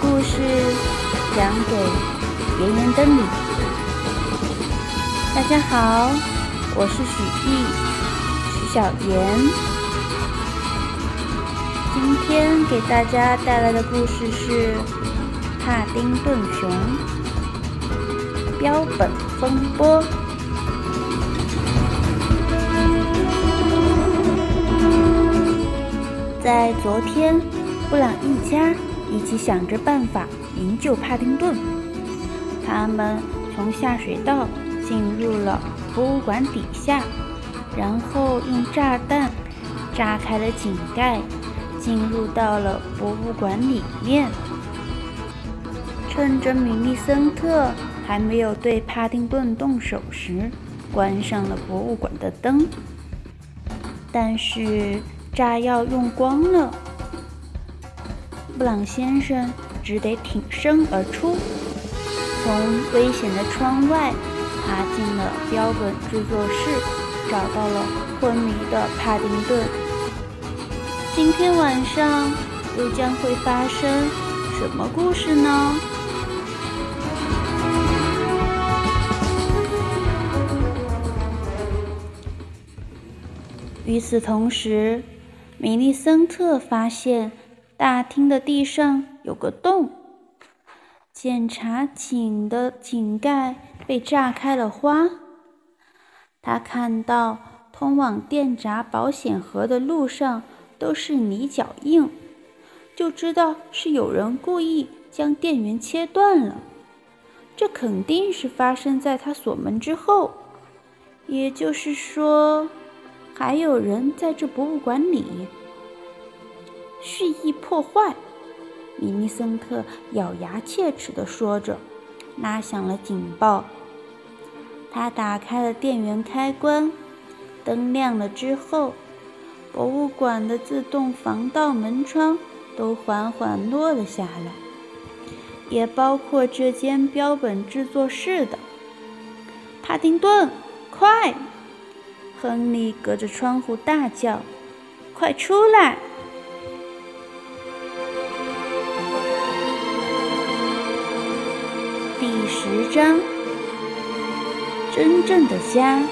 故事讲给圆圆的你。大家好，我是许艺，许小妍。今天给大家带来的故事是《帕丁顿熊标本风波》。在昨天，布朗一家一起想着办法营救帕丁顿。他们从下水道进入了博物馆底下，然后用炸弹炸开了井盖，进入到了博物馆里面。趁着米利森特还没有对帕丁顿动手时，关上了博物馆的灯。但是。炸药用光了，布朗先生只得挺身而出，从危险的窗外爬进了标本制作室，找到了昏迷的帕丁顿。今天晚上又将会发生什么故事呢？与此同时。米利森特发现大厅的地上有个洞，检查井的井盖被炸开了花。他看到通往电闸保险盒的路上都是泥脚印，就知道是有人故意将电源切断了。这肯定是发生在他锁门之后，也就是说。还有人在这博物馆里蓄意破坏，米利森特咬牙切齿地说着，拉响了警报。他打开了电源开关，灯亮了之后，博物馆的自动防盗门窗都缓缓落了下来，也包括这间标本制作室的。帕丁顿，快！亨利隔着窗户大叫：“快出来！”第十章：真正的家。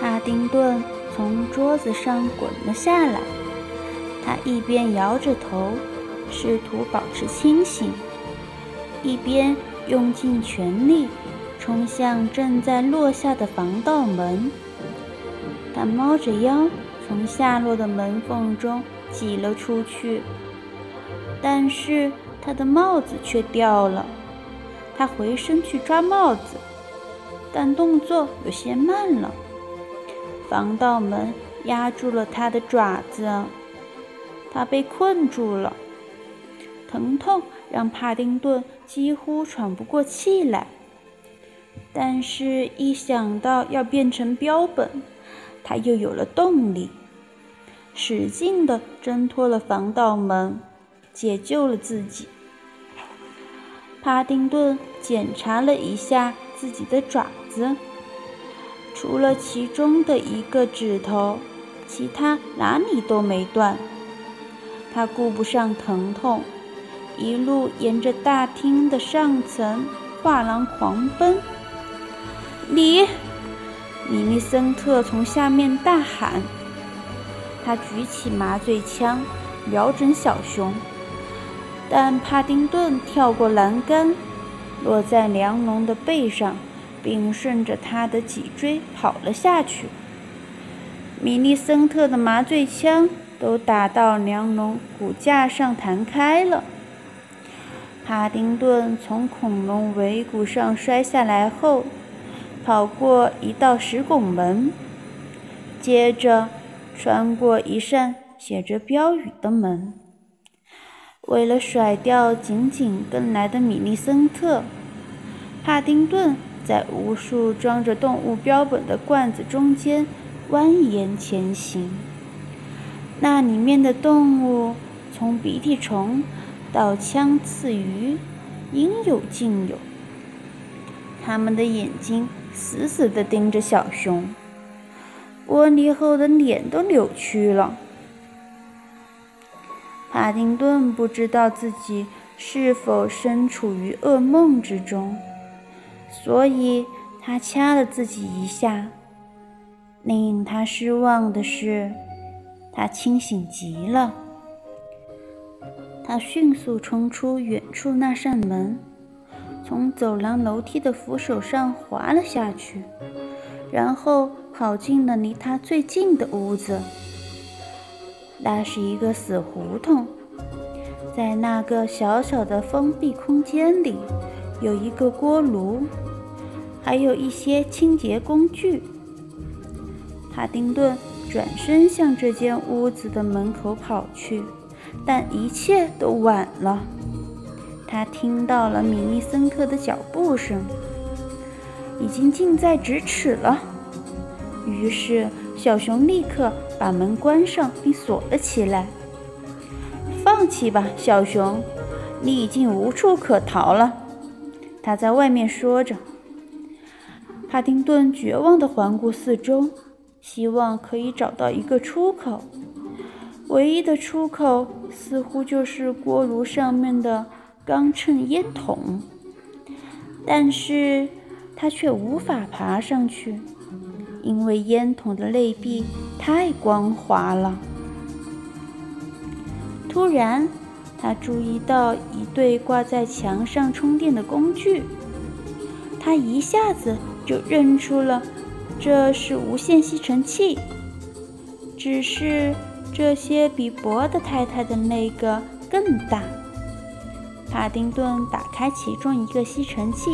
哈丁顿从桌子上滚了下来，他一边摇着头，试图保持清醒。一边用尽全力冲向正在落下的防盗门，他猫着腰从下落的门缝中挤了出去，但是他的帽子却掉了。他回身去抓帽子，但动作有些慢了。防盗门压住了他的爪子，他被困住了，疼痛。让帕丁顿几乎喘不过气来，但是，一想到要变成标本，他又有了动力，使劲地挣脱了防盗门，解救了自己。帕丁顿检查了一下自己的爪子，除了其中的一个指头，其他哪里都没断。他顾不上疼痛。一路沿着大厅的上层画廊狂奔。你，米利森特从下面大喊。他举起麻醉枪，瞄准小熊，但帕丁顿跳过栏杆，落在梁龙的背上，并顺着他的脊椎跑了下去。米利森特的麻醉枪都打到梁龙骨架上弹开了。帕丁顿从恐龙尾骨上摔下来后，跑过一道石拱门，接着穿过一扇写着标语的门。为了甩掉紧紧跟来的米利森特，帕丁顿在无数装着动物标本的罐子中间蜿蜒前行。那里面的动物，从鼻涕虫。到枪刺鱼，应有尽有。他们的眼睛死死地盯着小熊，玻璃后的脸都扭曲了。帕丁顿不知道自己是否身处于噩梦之中，所以他掐了自己一下。令他失望的是，他清醒极了。他迅速冲出远处那扇门，从走廊楼梯的扶手上滑了下去，然后跑进了离他最近的屋子。那是一个死胡同，在那个小小的封闭空间里，有一个锅炉，还有一些清洁工具。帕丁顿转身向这间屋子的门口跑去，但一切都晚了。他听到了米利森特的脚步声，已经近在咫尺了。于是，小熊立刻把门关上并锁了起来。放弃吧，小熊，你已经无处可逃了。他在外面说着。帕丁顿绝望地环顾四周。希望可以找到一个出口，唯一的出口似乎就是锅炉上面的钢衬烟筒，但是他却无法爬上去，因为烟筒的内壁太光滑了。突然，他注意到一对挂在墙上充电的工具，他一下子就认出了。这是无线吸尘器，只是这些比博德太太的那个更大。帕丁顿打开其中一个吸尘器，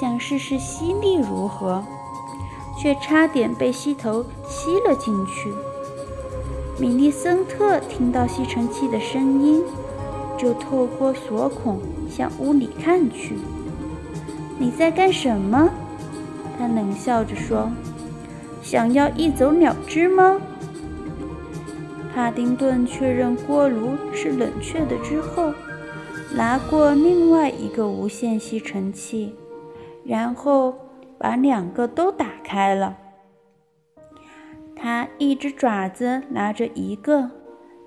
想试试吸力如何，却差点被吸头吸了进去。米利森特听到吸尘器的声音，就透过锁孔向屋里看去。“你在干什么？”他冷笑着说：“想要一走了之吗？”帕丁顿确认锅炉是冷却的之后，拿过另外一个无线吸尘器，然后把两个都打开了。他一只爪子拿着一个，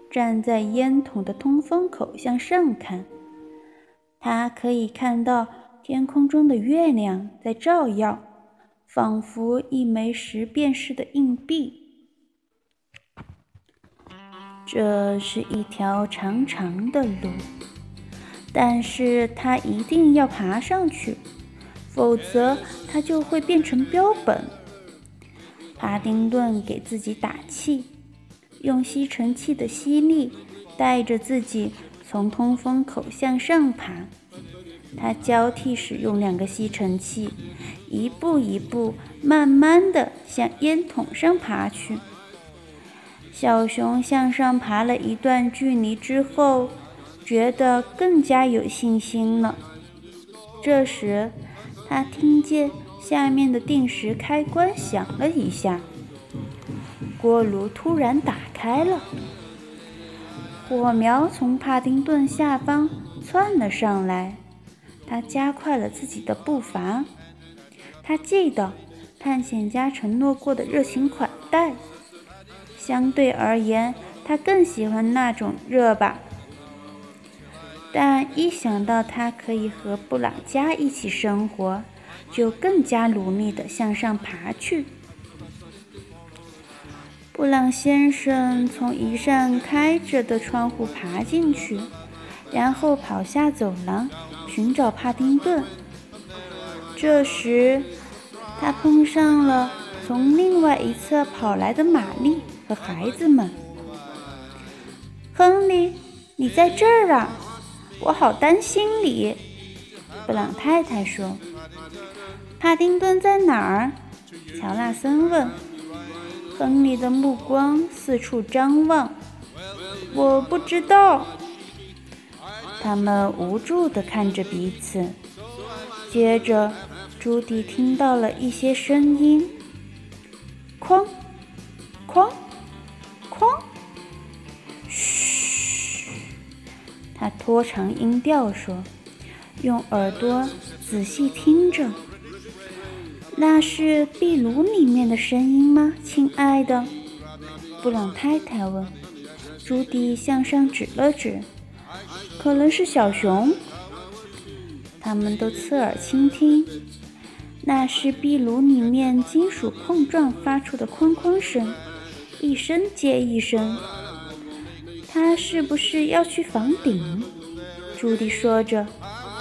站在烟筒的通风口向上看，他可以看到天空中的月亮在照耀。仿佛一枚十便士的硬币。这是一条长长的路，但是他一定要爬上去，否则它就会变成标本。帕丁顿给自己打气，用吸尘器的吸力带着自己从通风口向上爬。他交替使用两个吸尘器。一步一步，慢慢地向烟筒上爬去。小熊向上爬了一段距离之后，觉得更加有信心了。这时，他听见下面的定时开关响了一下，锅炉突然打开了，火苗从帕丁顿下方窜了上来。他加快了自己的步伐。他记得探险家承诺过的热情款待，相对而言，他更喜欢那种热吧。但一想到他可以和布朗家一起生活，就更加努力地向上爬去。布朗先生从一扇开着的窗户爬进去，然后跑下走廊寻找帕丁顿。这时，他碰上了从另外一侧跑来的玛丽和孩子们。亨利，你在这儿啊！我好担心你。布朗太太说：“帕丁顿在哪儿？”乔纳森问。亨利的目光四处张望。我不知道。他们无助地看着彼此。接着。朱迪听到了一些声音，哐，哐，哐，他拖长音调说：“用耳朵仔细听着，那是壁炉里面的声音吗，亲爱的？布朗太太问。朱迪向上指了指，可能是小熊。他们都侧耳倾听，那是壁炉里面金属碰撞发出的哐哐声，一声接一声。他是不是要去房顶？朱迪说着，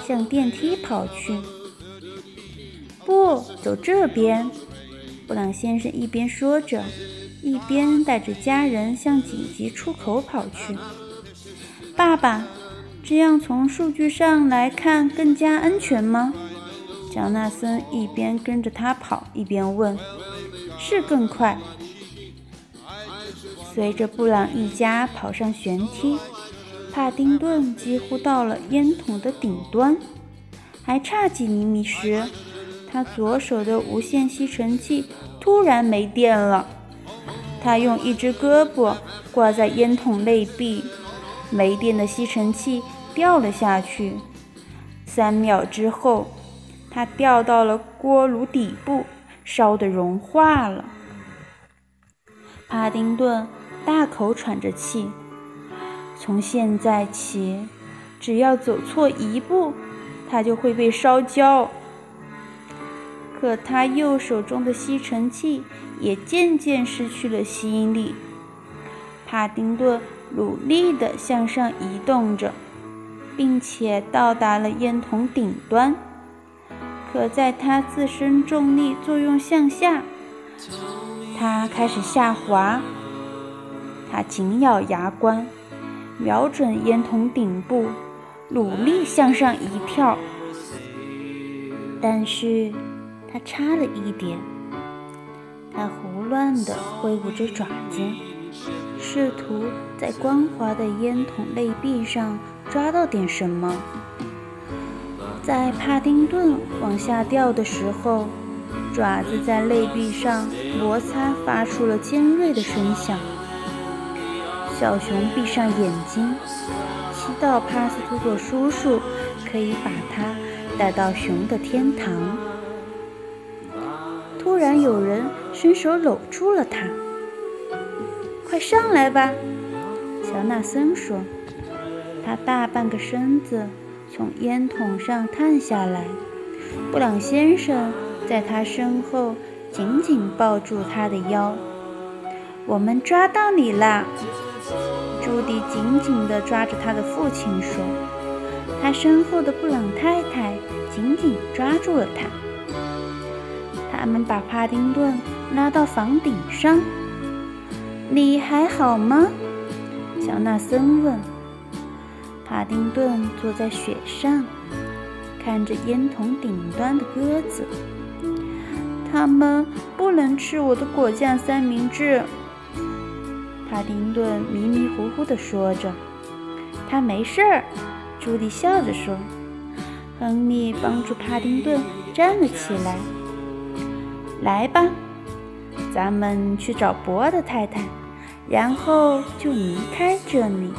向电梯跑去。不，走这边。布朗先生一边说着。一边带着家人向紧急出口跑去。爸爸，这样从数据上来看更加安全吗？乔纳森一边跟着他跑，一边问：“是更快。”随着布朗一家跑上舷梯，帕丁顿几乎到了烟筒的顶端，还差几厘米时，他左手的无线吸尘器突然没电了。他用一只胳膊挂在烟筒内壁，没电的吸尘器掉了下去。三秒之后，它掉到了锅炉底部，烧得融化了。帕丁顿大口喘着气。从现在起，只要走错一步，他就会被烧焦。可他右手中的吸尘器也渐渐失去了吸引力。帕丁顿努力地向上移动着，并且到达了烟筒顶端。可在他自身重力作用向下，他开始下滑。他紧咬牙关，瞄准烟筒顶部，努力向上一跳。但是。他差了一点，他胡乱地挥舞着爪子，试图在光滑的烟筒内壁上抓到点什么。在帕丁顿往下掉的时候，爪子在内壁上摩擦，发出了尖锐的声响。小熊闭上眼睛，祈祷帕斯图佐叔叔可以把它带到熊的天堂。突然，有人伸手搂住了他。“快上来吧！”乔纳森说。他大半个身子从烟筒上探下来，布朗先生在他身后紧紧抱住他的腰。“我们抓到你啦！”朱迪紧紧地抓着他的父亲说。他身后的布朗太太紧紧抓住了他。他们把帕丁顿拉到房顶上。你还好吗？乔纳森问。帕丁顿坐在雪上，看着烟筒顶端的鸽子。他们不能吃我的果酱三明治。帕丁顿迷迷糊糊地说着。他没事儿，朱莉笑着说。亨利帮助帕丁顿站了起来。来吧，咱们去找博德太太，然后就离开这里。